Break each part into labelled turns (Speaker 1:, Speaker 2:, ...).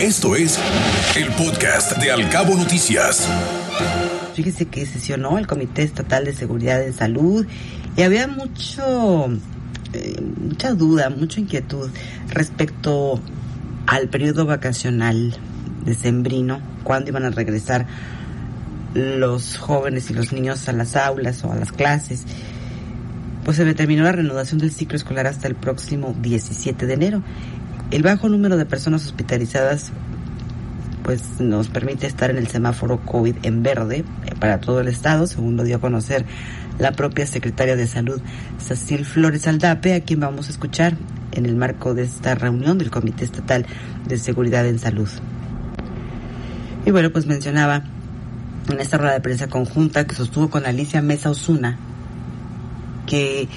Speaker 1: Esto es el podcast de Alcabo Noticias.
Speaker 2: Fíjese que sesionó el Comité Estatal de Seguridad en Salud y había mucho, eh, mucha duda, mucha inquietud respecto al periodo vacacional de Sembrino, cuándo iban a regresar los jóvenes y los niños a las aulas o a las clases. Pues se determinó la reanudación del ciclo escolar hasta el próximo 17 de enero el bajo número de personas hospitalizadas pues nos permite estar en el semáforo COVID en verde eh, para todo el estado, según lo dio a conocer la propia secretaria de Salud, Cecil Flores Aldape, a quien vamos a escuchar en el marco de esta reunión del Comité Estatal de Seguridad en Salud. Y bueno, pues mencionaba en esta rueda de prensa conjunta que sostuvo con Alicia Mesa Osuna que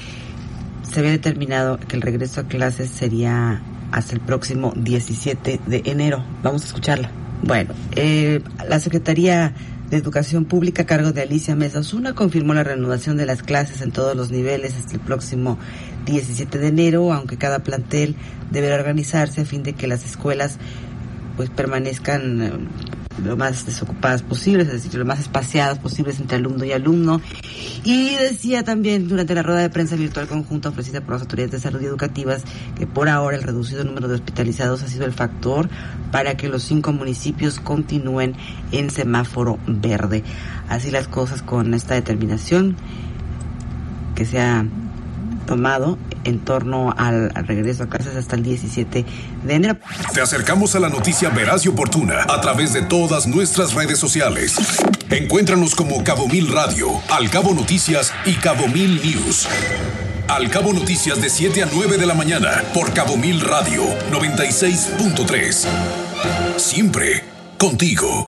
Speaker 2: se había determinado que el regreso a clases sería hasta el próximo 17 de enero. Vamos a escucharla. Bueno, eh, la Secretaría de Educación Pública a cargo de Alicia Mesa Osuna confirmó la reanudación de las clases en todos los niveles hasta el próximo 17 de enero, aunque cada plantel deberá organizarse a fin de que las escuelas pues permanezcan eh, lo más desocupadas posibles, es decir, lo más espaciadas posibles entre alumno y alumno. Y decía también durante la rueda de prensa virtual conjunta ofrecida por las autoridades de salud y educativas que por ahora el reducido número de hospitalizados ha sido el factor para que los cinco municipios continúen en semáforo verde. Así las cosas con esta determinación que se ha tomado en torno al, regreso a clases hasta el 17 de enero.
Speaker 1: Te acercamos a la noticia veraz y oportuna a través de todas nuestras redes sociales. Encuéntranos como Cabo Mil Radio, Al Cabo Noticias y Cabo Mil News. Al Cabo Noticias de 7 a 9 de la mañana por Cabo Mil Radio 96.3. Siempre contigo.